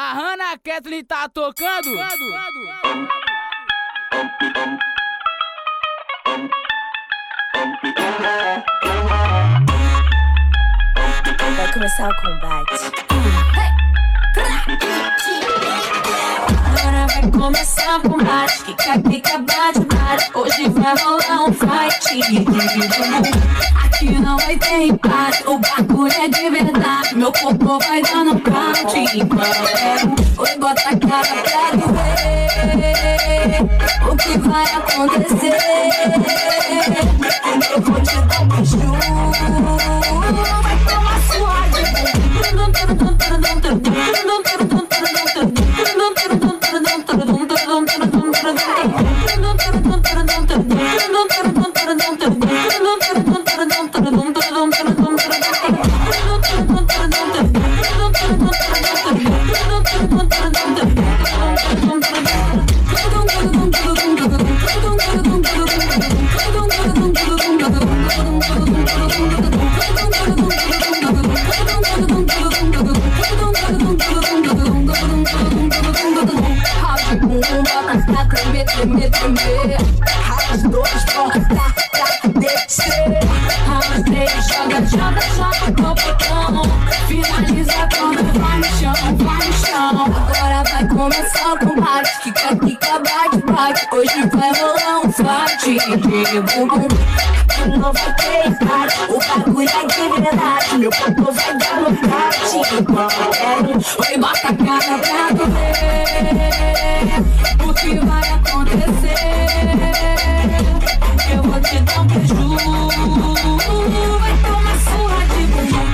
A Hannah Kathleen tá tocando. Vai começar o combate. Vai começar o combate. Fica, fica, bate, bate. Hoje vai rolar um fight. Aqui não vai ter empate. O bagulho é de verdade. Meu corpo vai dar no count. Oi, bota a cara pra ver. O que vai acontecer? Fight. Bumbum, não vai ter empate. O bagulho é de verdade. Meu corpo vai dar no bate. Oi, bota a cara pra tu o que vai acontecer. Eu vou te dar um beijo, vai tomar surra de bumbum.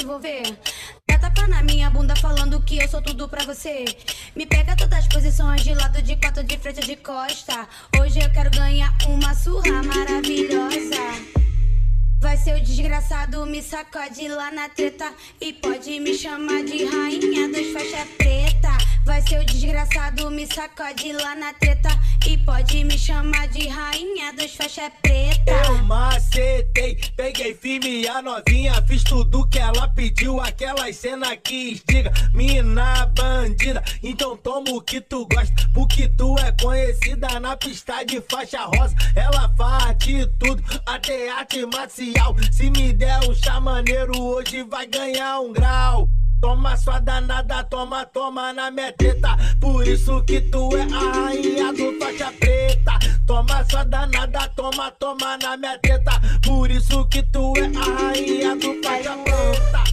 Se envolver. Dá tapa na minha bunda falando que eu sou tudo pra você. Me pega todas as posições de lado, de quatro, de frente, de costa. Hoje eu quero ganhar uma surra maravilhosa. Vai ser o desgraçado, me sacode lá na treta. E pode me chamar de rainha dos faixa preta. Vai ser o desgraçado, me sacode lá na treta. E pode me chamar de rainha dos faixa preta. Eu macetei, peguei firme a novinha. Fiz tudo que ela pediu, aquelas cena que instiga. Mina bandida, então toma o que tu gosta. Porque tu é conhecida na pista de faixa rosa. Ela faz de tudo, até arte marcial. Se me der um chá maneiro, hoje vai ganhar um grau. Toma sua danada, toma, toma na minha. Por isso que tu é a rainha do faixa preta. Toma sua danada, toma, toma na minha. Por isso que tu é a rainha do faixa preta.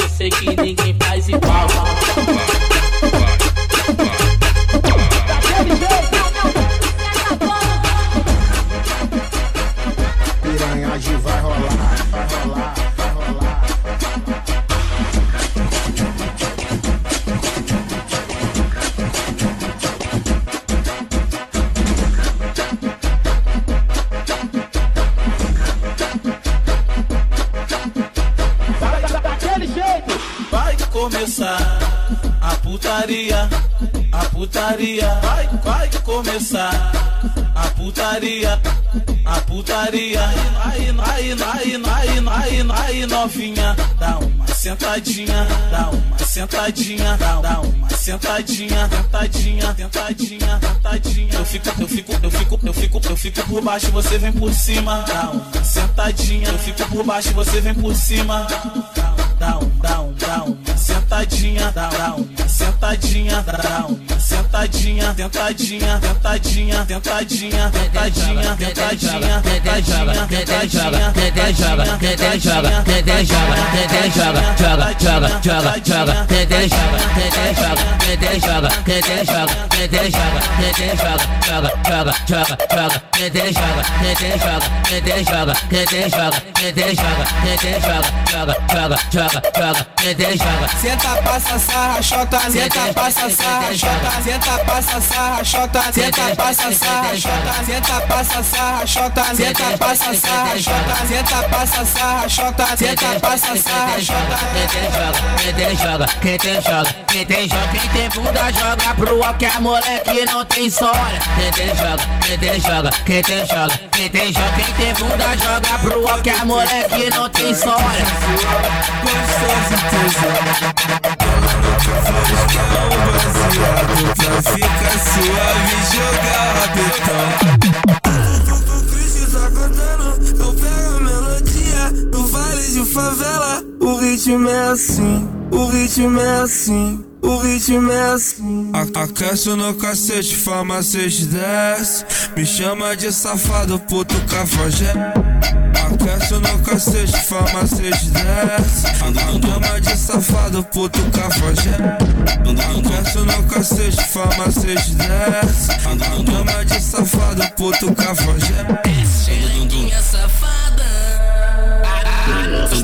Eu sei que ninguém faz igual. Putaria, a putaria. Vai, vai começar a putaria, a putaria. Aí, aí, aí, aí, aí, aí, novinha, dá uma sentadinha, dá uma sentadinha, dá, uma sentadinha, tentadinha, tentadinha, tentadinha. Eu fico, eu fico, eu fico, eu fico, eu fico por baixo, você vem por cima, dá uma sentadinha. Eu fico por baixo, você vem por cima. Dá um, dá um, dá uma sentadinha, dá, uma sentadinha, dá uma sentadinha, tentadinha, tentadinha, tentadinha, tentadinha, tentadinha, tentadinha, tentadinha, tentadinha, Senta, passa, sarra, chota, senta, passa, sarra, chota, senta, passa, sarra, chota, senta, passa, sarra, chota, senta, passa, sarra, chota, senta, passa, sarra, chota, senta, passa, sarra, chota, senta, passa, sarra, chota. Quem tem joga, quem tem joga, quem tem joga, quem tem bunda joga pro que a moleque não tem história. Quem tem joga, quem tem joga, quem tem joga, quem tem joga, quem tem bunda joga pro que a moleque não tem história. Pra ficar suave e jogar rabetão. O Cris tá cantando, então pega a melodia do vale de favela. O ritmo é assim, o ritmo é assim. O ritmo é assim. Aquece no cacete, farmacete desce. Me chama de safado, puto cafajé. Aquece no cacete, farmacete desce. Me chama de safado, puto cafajé. Aquece no cacete, farmacete desce. Me chama de safado, puto cafajé. Xerequinha safada.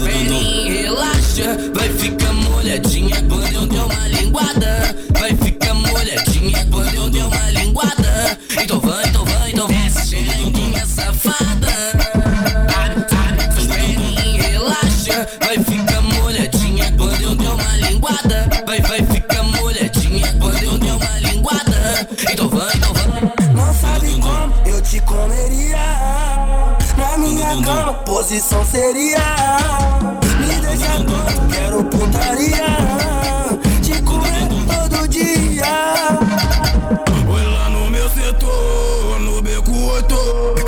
Pelinhos relaxa, vai ficar molhadinha quando eu der uma linguada. Vai ficar molhadinha quando eu der uma linguada. Então vai, então vai, então vai. Xerequinha safada. Vai, vai ficar molhadinha quando eu der uma linguada. Então vai, então vai. Não sabe como eu te comeria. Na minha cama, posição seria. Me deixa tonto, quero putaria. Te comer todo dia. Foi lá no meu setor, no beco 8.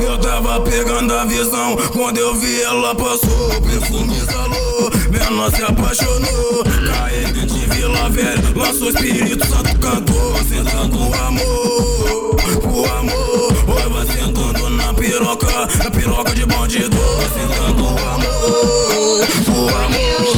Eu tava pegando a visão quando eu vi ela passou. Perfume exalou, menor se apaixonou. Caí de Vila Velha, lançou espírito, santo cantor. Sentando o amor, o amor. Oi, vai sentando na piroca, na piroca de bandido. Sentando o amor, o amor.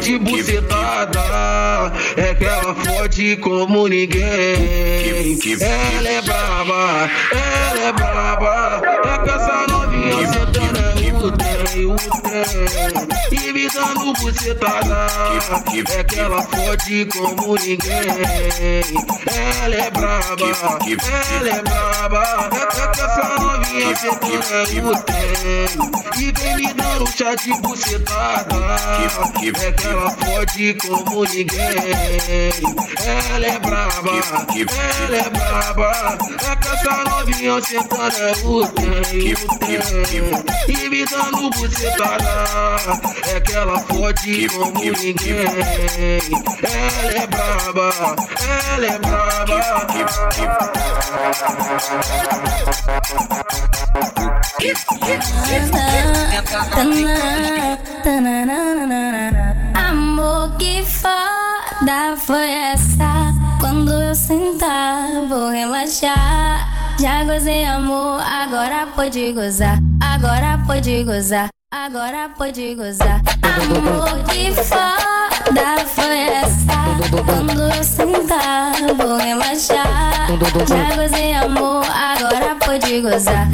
De bucetada. É que ela fode como ninguém. Ela é braba, ela é braba É que essa novinha sentada é o teu, o teu E me dando bucetada É que ela fode como ninguém Ela é braba, ela é braba É que essa novinha sentada é o teu e vem me dando chá de bucetada É que ela fode como ninguém Ela é braba, ela é braba É que essa novinha sentada é o tem, o tem E me dando bucetada É que ela fode como ninguém Ela é braba, ela é braba Amor, que foda foi essa? Quando eu sentar, vou relaxar. Já gozei, amor, agora pode gozar. Agora pode gozar. Agora pode gozar. Amor, que foda foi essa? Quando eu sentar, vou relaxar. Já gozei, amor, agora pode gozar.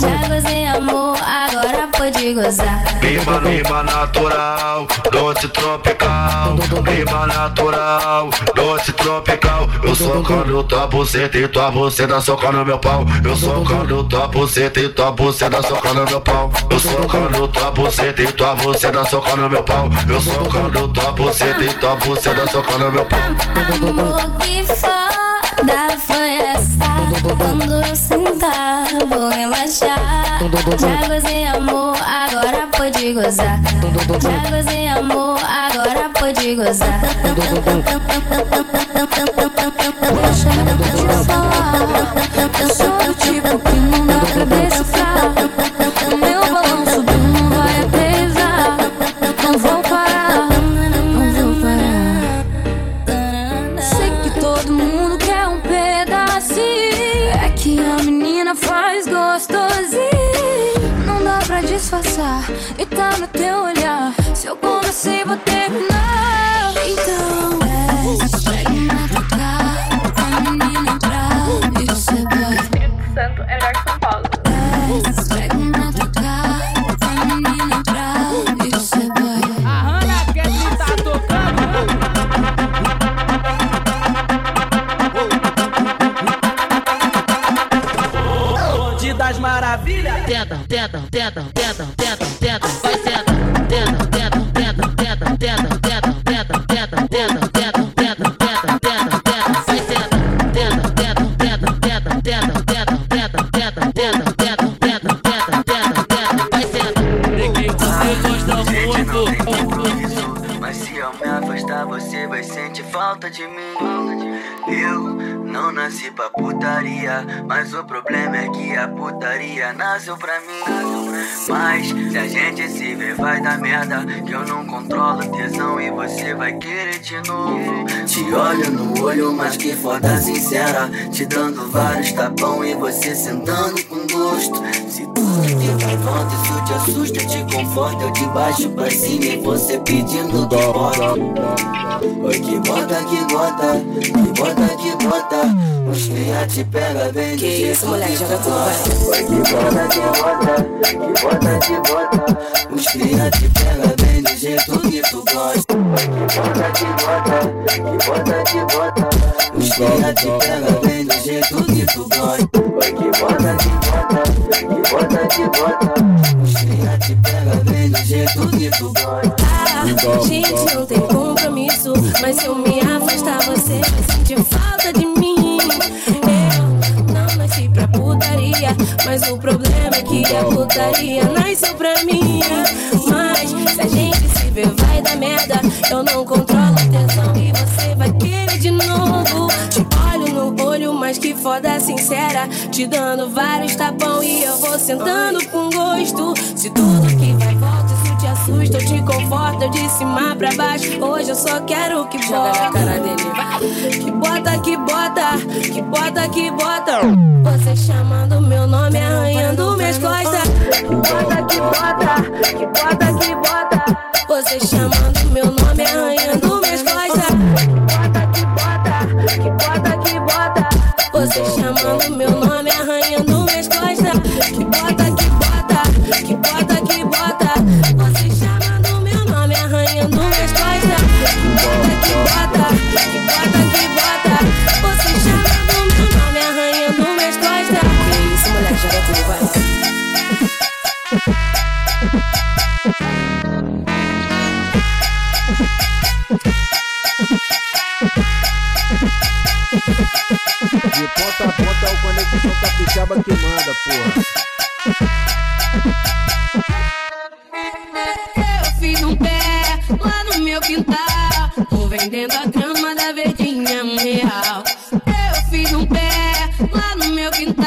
Já gozei, amor, agora pode gozar. Rima, rima natural, doce tropical. Rima natural, doce tropical. Eu socando tua buceta e tua buceta socando meu pau. Eu socando tua buceta e tua buceta socando meu pau. Eu socando tua buceta e tua buceta socando meu pau. Eu socando tua buceta e tua buceta socando meu pau. Amor, que foda foi essa? Quando eu sentar, vou relaxar. Já gozei, amor, agora pode gozar. Já gozei, amor, agora pode gozar. Eu sou do tipo que não dá pra decifrar. O meu balanço não vai pesar. Não vou parar, não vou parar. Sei que todo mundo quer um pedacinho. É que a menina faz gostosinho. Não dá pra disfarçar e tá no teu olhar. Se eu comecei, vou terminar. sorriso pra mim vai dar merda. Que eu não controlo tesão e você vai querer de novo. Te olho no olho, mas que foda sincera. Te dando vários tapão e você sentando com gosto. Se tudo que vai volta, isso te assusta, te conforta. Eu de baixo pra cima e você pedindo que bota. Oi, que bota, que bota, que bota, que bota. Os cria te pega bem Que isso, moleque, joga tudo, vai. Oi, que bota, que bota, que bota, que bota. Os cria te pega bem do jeito que tu gosta. Que bota, que bota, que bota, que bota. Os cria te pega bem do jeito que tu gosta. Oi, que bota, que bota, que bota, que bota. Os cria Ah, gente, não tem compromisso. Mas se eu me afastar, você vai sentir falta de mim. Eu não nasci pra putaria. Mas o problema é que a putaria nasceu pra mim. Mas que foda sincera. Te dando vários tapão e eu vou sentando com gosto. Se tudo que vai volta, isso te assusta, eu te conforto. Eu de cima pra baixo. Hoje eu só quero que Joga na bota. cara dele. Que bota, que bota, que bota, que bota. Você chamando meu nome, arranhando minhas costas. Que bota, que bota, que bota, que bota. Você chamando meu nome, capixaba que manda, porra. Eu fiz um pé lá no meu quintal. Tô vendendo a grama da verdinha um real. Eu fiz um pé lá no meu quintal.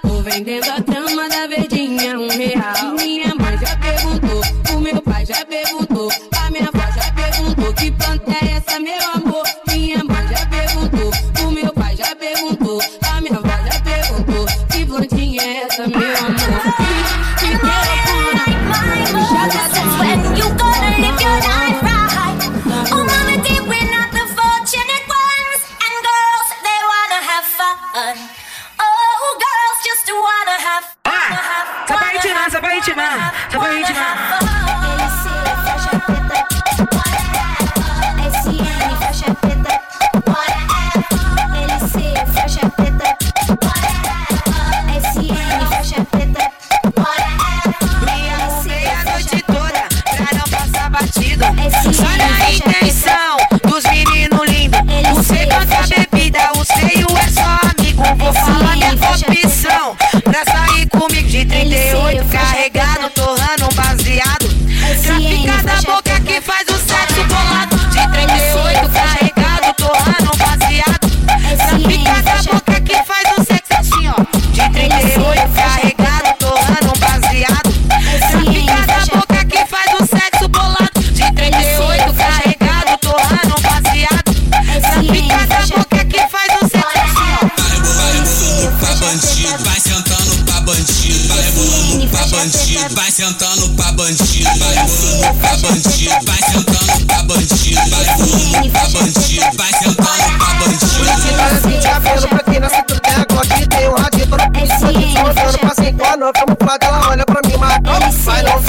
Tô vendendo a grama da verdinha um real. Minha mãe já perguntou, o meu pai já perguntou, a minha avó já perguntou que planta é essa, meu amor. Yeah.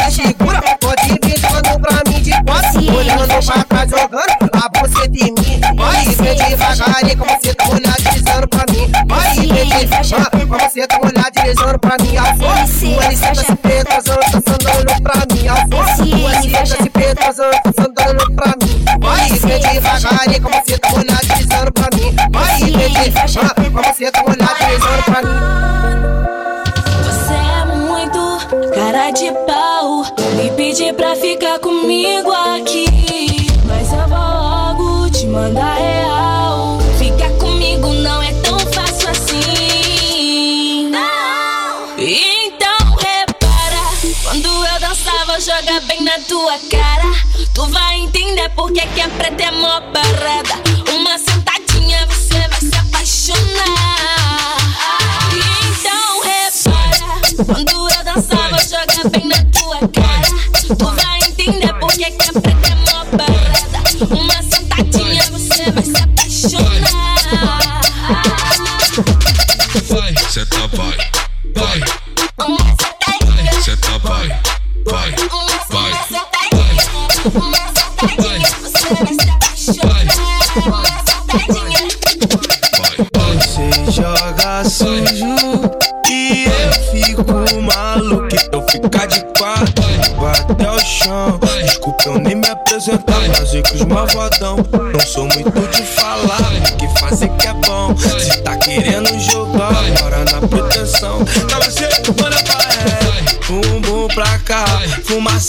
Se segura Pode vir jogando pra mim de quatro Olhando pra trás, jogando a buceta em mim. Vai, vem devagarinho Com você tá olhar, deslizando pra mim. Vai, vem devagarinho Com você tá olhar, deslizando pra mim. A força, o LC tá se petrosando Tá andando pra mim. A força, o LC tá se petrosando Tá andando pra mim. Vai, vem devagarinho Com você tá olhar, deslizando pra mim. Vai, vem devagarinho Com você tá olhar, deslizando pra mim Pedir pra ficar comigo aqui. Mas eu vou logo te mandar real. Ficar comigo não é tão fácil assim. Então repara. Quando eu dançar, vou jogar bem na tua cara. Tu vai entender porque que a preta é mó parada. Vai entender porque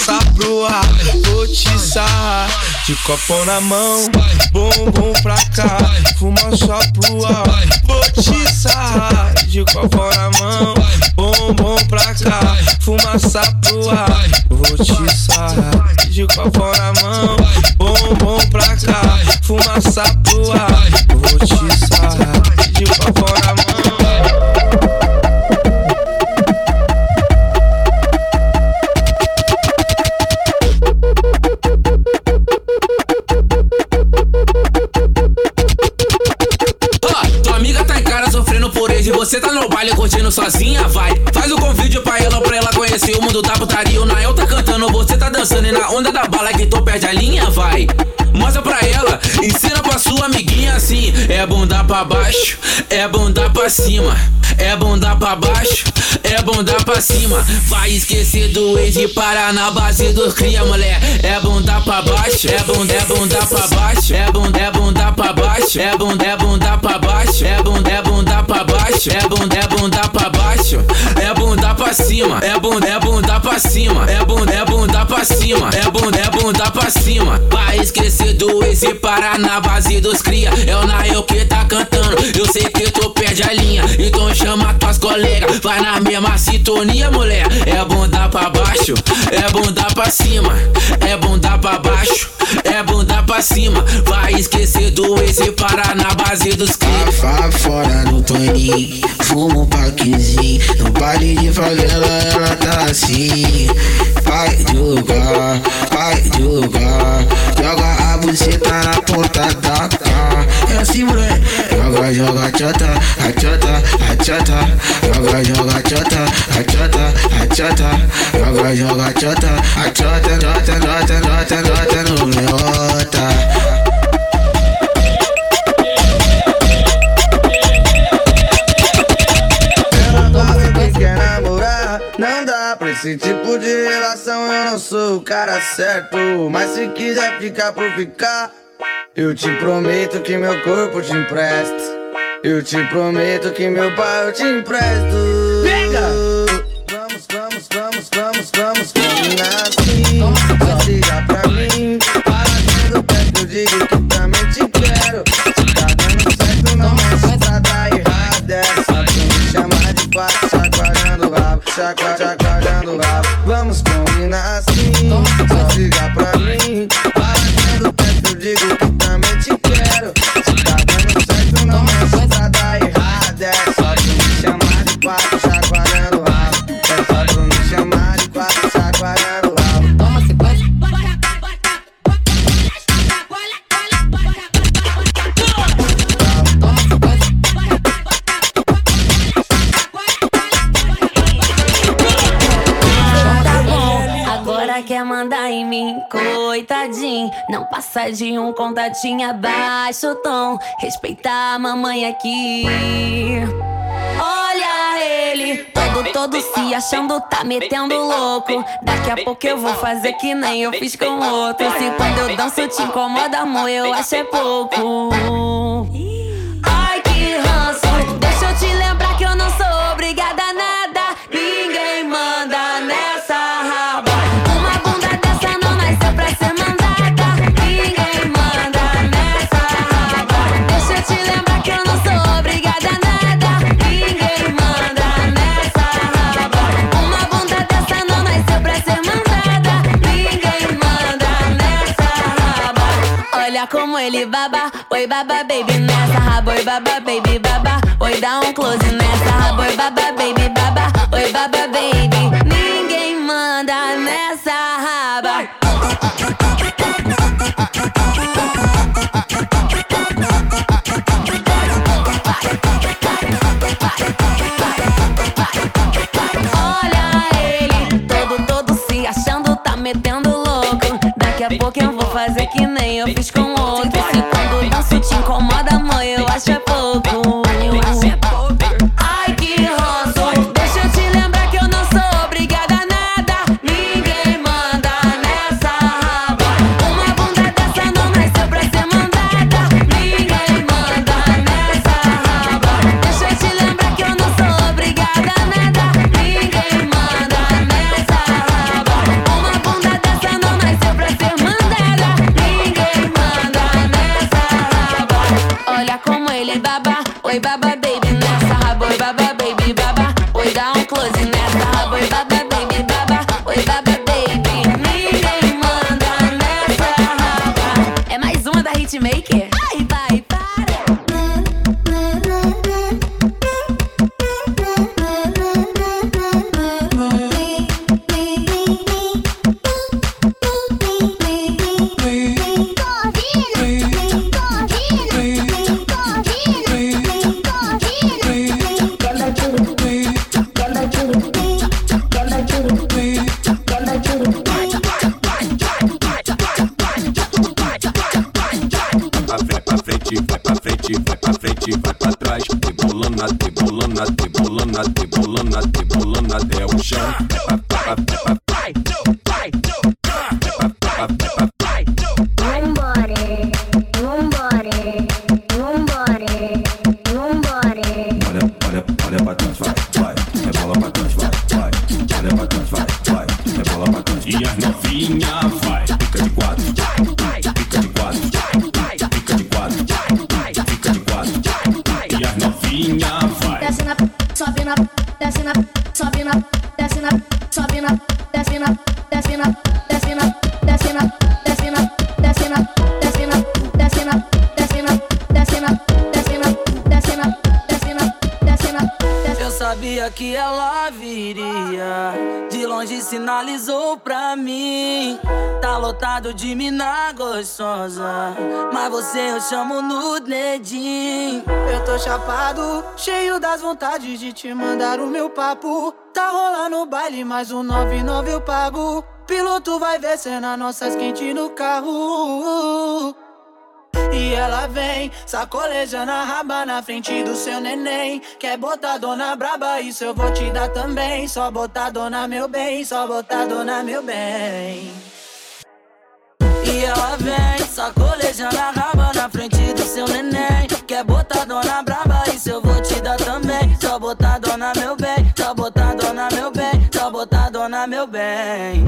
fumaça pro ar. Vou te sarrar, de copo na mão. Bumbum pra cá, fumaça pro ar. Vou te sarrar, de copo na mão. Bumbum pra cá, fumaça pro ar. Vou te sarrar, de copo na mão. Bumbum pra cá, fumaça pro ar. É bunda pra cima. É bunda pra baixo, é bunda pra cima. Vai esquecer do ex e parar na base dos cria, mulher. É bunda pra baixo, é bunda, é bunda pra baixo. É bunda, é bunda pra baixo. É bunda, é bunda pra baixo. É bunda, é bunda pra baixo. É bunda, é bunda pra baixo. É bunda pra cima. É bunda, é bunda pra cima. É bunda, é bunda pra cima. É bunda, é bunda pra cima. Vai esquecer do ex e parar na base dos cria. É o Nael que tá cantando. Eu sei que tu perde a linha. Então chama tuas colegas. Vai na mesma sintonia, mulher. É bunda pra baixo. É bunda pra cima. É bunda pra baixo. É bunda pra cima. Vai esquecer do ex e parar na base dos cria. Vá fora no Toninho, fuma um paquezinho. No baile de favela ela tá assim. Vai lugar, vai lugar. Joga a buceta na ponta da cá. É assim, moleque. Joga, joga, tchota, a tchota, a tchota. Joga, joga, tchota, a tchota, a tchota. Joga, joga, tchota, a tchota, tchota, tchota, tchota, tchota no leota. Quem esse tipo de relação. Eu não sou o cara certo. Mas se quiser ficar por ficar, eu te prometo que meu corpo te empresto. Eu te prometo que meu pai eu te empresto. De um contatinho abaixo tom. Respeitar a mamãe aqui. Olha ele, todo, todo se achando, tá metendo louco. Daqui a pouco eu vou fazer que nem eu fiz com outro. Se quando eu danço te incomoda, amor, eu acho é pouco. Como ele baba, oi baba baby nessa raba, oi baba baby baba, oi dá um close nessa raba, oi baba baby baba, oi baba baby. Ninguém manda nessa raba. Olha ele, todo, todo se achando, tá metendo louco. Daqui a pouco eu vou fazer que eu fiz com outro. Na, sobe na, desce na, lotado de mina gostosa. Mas você eu chamo no dedinho. Eu tô chapado, cheio das vontades de te mandar o meu papo. Tá rolando o baile, mais um 99 eu pago. Piloto vai ver cena nossas quentes no carro. E ela vem, sacolejando a raba na frente do seu neném. Quer botar dona braba, isso eu vou te dar também. Só botar dona meu bem, só botar dona meu bem. E ela vem, sacolejando a raba na frente do seu neném. Quer botar dona braba, isso eu vou te dar também. Só botar dona meu bem, só botar dona meu bem, só botar dona meu bem.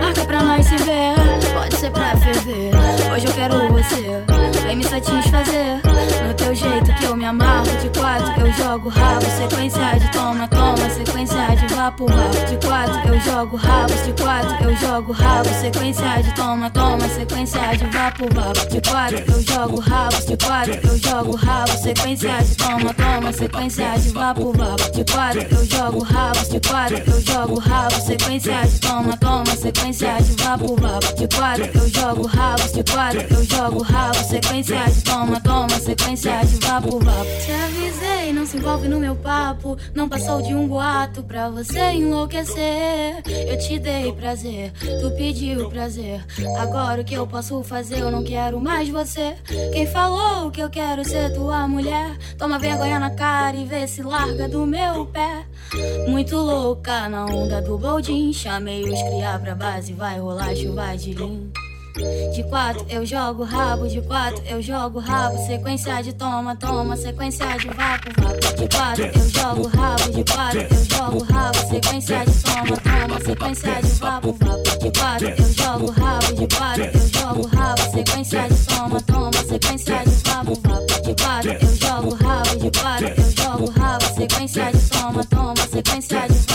Marca pra nós se ver, pode ser pra ferver. Hoje eu quero você, vem me satisfazer. No teu jeito que eu me amarro, de quatro eu jogo rabo. Sequência de toma, toma, sequência de vapo, vapo. De quatro eu jogo rabo, de quatro eu jogo rabo. Sequência de toma, toma, sequência de vapo, vapo. De quatro eu jogo rabo, de quatro eu jogo rabo. Sequência de toma, toma, sequência de vapo, vapo. De quatro eu jogo rabo, de quatro eu jogo rabo. Sequência de toma, toma, sequência de vapo, vapo. De quatro eu jogo rabo, de quatro eu jogo rabo. Sequência de toma, toma, sequência de vapo, vapo. Te avisei, não se envolve no meu papo. Não passou de um boato pra você enlouquecer. Eu te dei prazer, tu pediu prazer. Agora o que eu posso fazer? Eu não quero mais você. Quem falou que eu quero ser tua mulher? Toma vergonha na cara e vê se larga do meu pé. Muito louca na onda do Boldin. Chamei os criar pra base, vai rolar chuva de lim. De quatro eu jogo rabo, de quatro eu jogo rabo. Sequência de toma, toma, sequência de vapo, vapo. De quatro eu jogo rabo, de quatro eu jogo rabo. Sequência de toma, toma, sequência de vapo, vapo. De quatro eu jogo rabo, de quatro eu jogo rabo. Sequência de toma, toma, sequência de vapo, vapo. De quatro eu jogo rabo, de quatro eu jogo rabo. Sequência de toma, toma, sequência de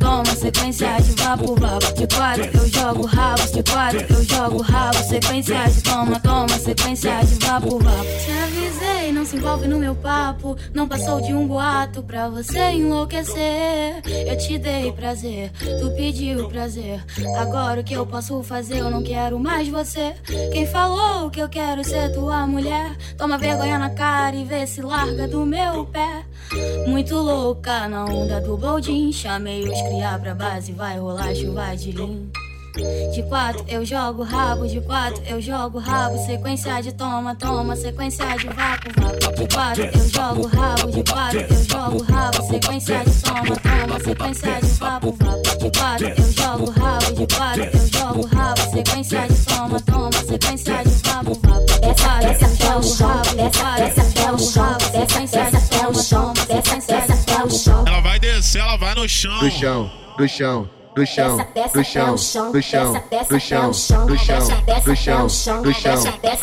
toma, sequência de vapo, vapo. De quatro eu jogo rabos, de quatro eu jogo rabo. Sequência de toma, toma, sequência de vapo, vapo. Te avisei, não se envolve no meu papo. Não passou de um boato pra você enlouquecer. Eu te dei prazer, tu pediu prazer. Agora o que eu posso fazer? Eu não quero mais você. Quem falou que eu quero ser tua mulher? Toma vergonha na cara e vê se larga do meu pé. Muito louca na onda do Boldin. Chamei os criar pra base, vai rolar chuva de lim. De quatro eu jogo rabo, de quatro eu jogo rabo. Sequência de toma, toma, sequência de vapo, vapo. De quatro eu jogo rabo, de quatro eu jogo rabo. Sequência de toma, toma, sequência de vapo, vapo. De quatro eu jogo rabo, de quatro eu jogo rabo. Sequência de toma, toma, sequência de vapo, vapo desce até o chão, desce até o chão, desce até o chão, desce até o chão. Ela vai descer, ela vai no chão. No chão, no chão. Do chão, do chão, do chão, do chão, do chão, do chão, do chão, do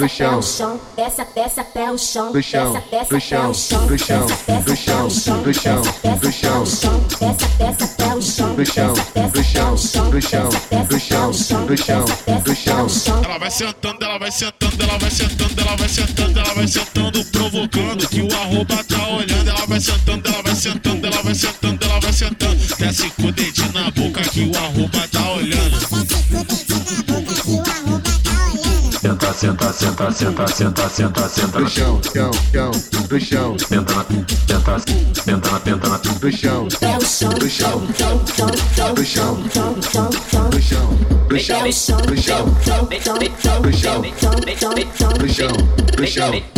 chão, Peça, peça, pé o chão. do chão, do chão, do chão, do chão, do chão, do chão, Peça, peça, pé o chão. do chão, do chão, do chão, do chão, do chão, do chão. Ela vai sentando, ela vai sentando, ela vai sentando, ela vai sentando, ela vai sentando, provocando que o arroba tá olhando. Ela vai sentando, ela vai sentando, ela vai sentando, ela vai sentando. Desce com o dedinho na boca que o arroba tá olhando. Senta, senta, senta, senta, senta, senta, senta no chão, chão, chão, no chão. Senta na, senta, senta na, senta na, no chão, É o chão, no chão, chão, chão, chão, no chão, chão, chão, chão. no chão, no chão, É o chão, no chão, chão, chão,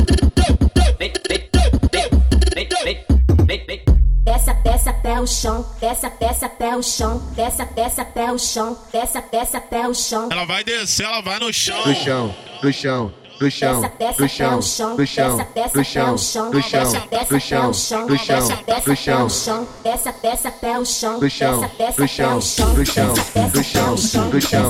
Peça, peça, pé o chão. Peça, peça, pé o chão. Peça, peça, pé o chão. Peça, peça, pé o chão. Ela vai descer, ela vai no chão. No chão, no chão no chão, no chão, no chão, no chão, no chão, no chão, no chão, no chão, desce, desce até o chão, no chão, até chão, o chão, no chão, no chão, no chão,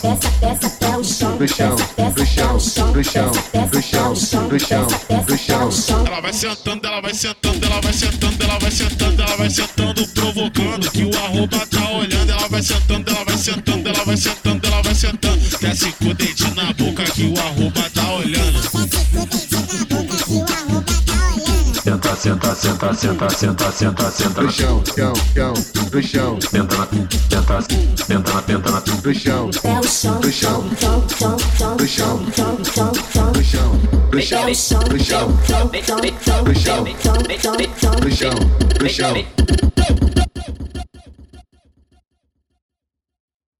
desce, desce até o chão, no chão, no chão, no chão, no chão, no chão, no chão. Ela vai sentando, ela vai sentando, ela vai sentando, ela vai sentando, ela vai sentando, provocando que o arroba tá olhando. Ela vai sentando, ela vai sentando, ela vai sentando, ela vai sentando. Desce com o dedinho na boca que o arroba tá olhando. senta, senta, senta, senta, senta, senta, senta No chão, chão, chão, no chão, Senta na, senta, senta na, senta na, no chão, É o chão, no chão, chão, chão, chão, no chão, chão, chão, chão. no chão, no É chão, no chão, chão, chão, chão, no chão, chão, chão, chão. no chão, no chão.